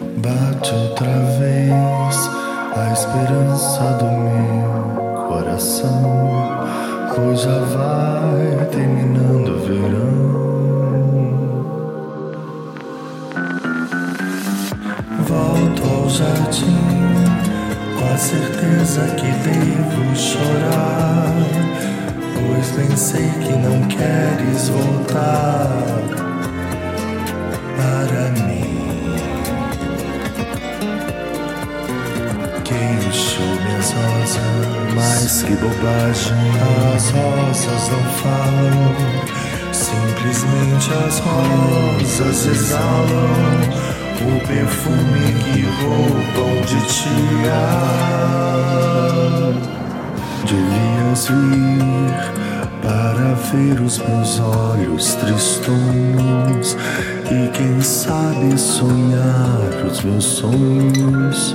Bate outra vez a esperança do meu coração, pois já vai terminando o verão. Volto ao jardim com a certeza que devo chorar, pois bem sei que não queres voltar Encheu minhas rosas? Mas que bobagem, as rosas não falam. Simplesmente as rosas exalam o perfume que roubam de ti. Devias vir para ver os meus olhos tristonhos e quem sabe sonhar os meus sonhos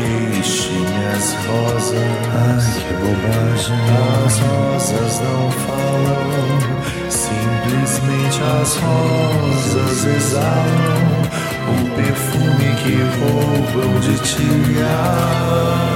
Queixe minhas rosas, ai que bobagem, as rosas não falam, simplesmente as rosas exalam. O perfume que roubam de ti. Ah,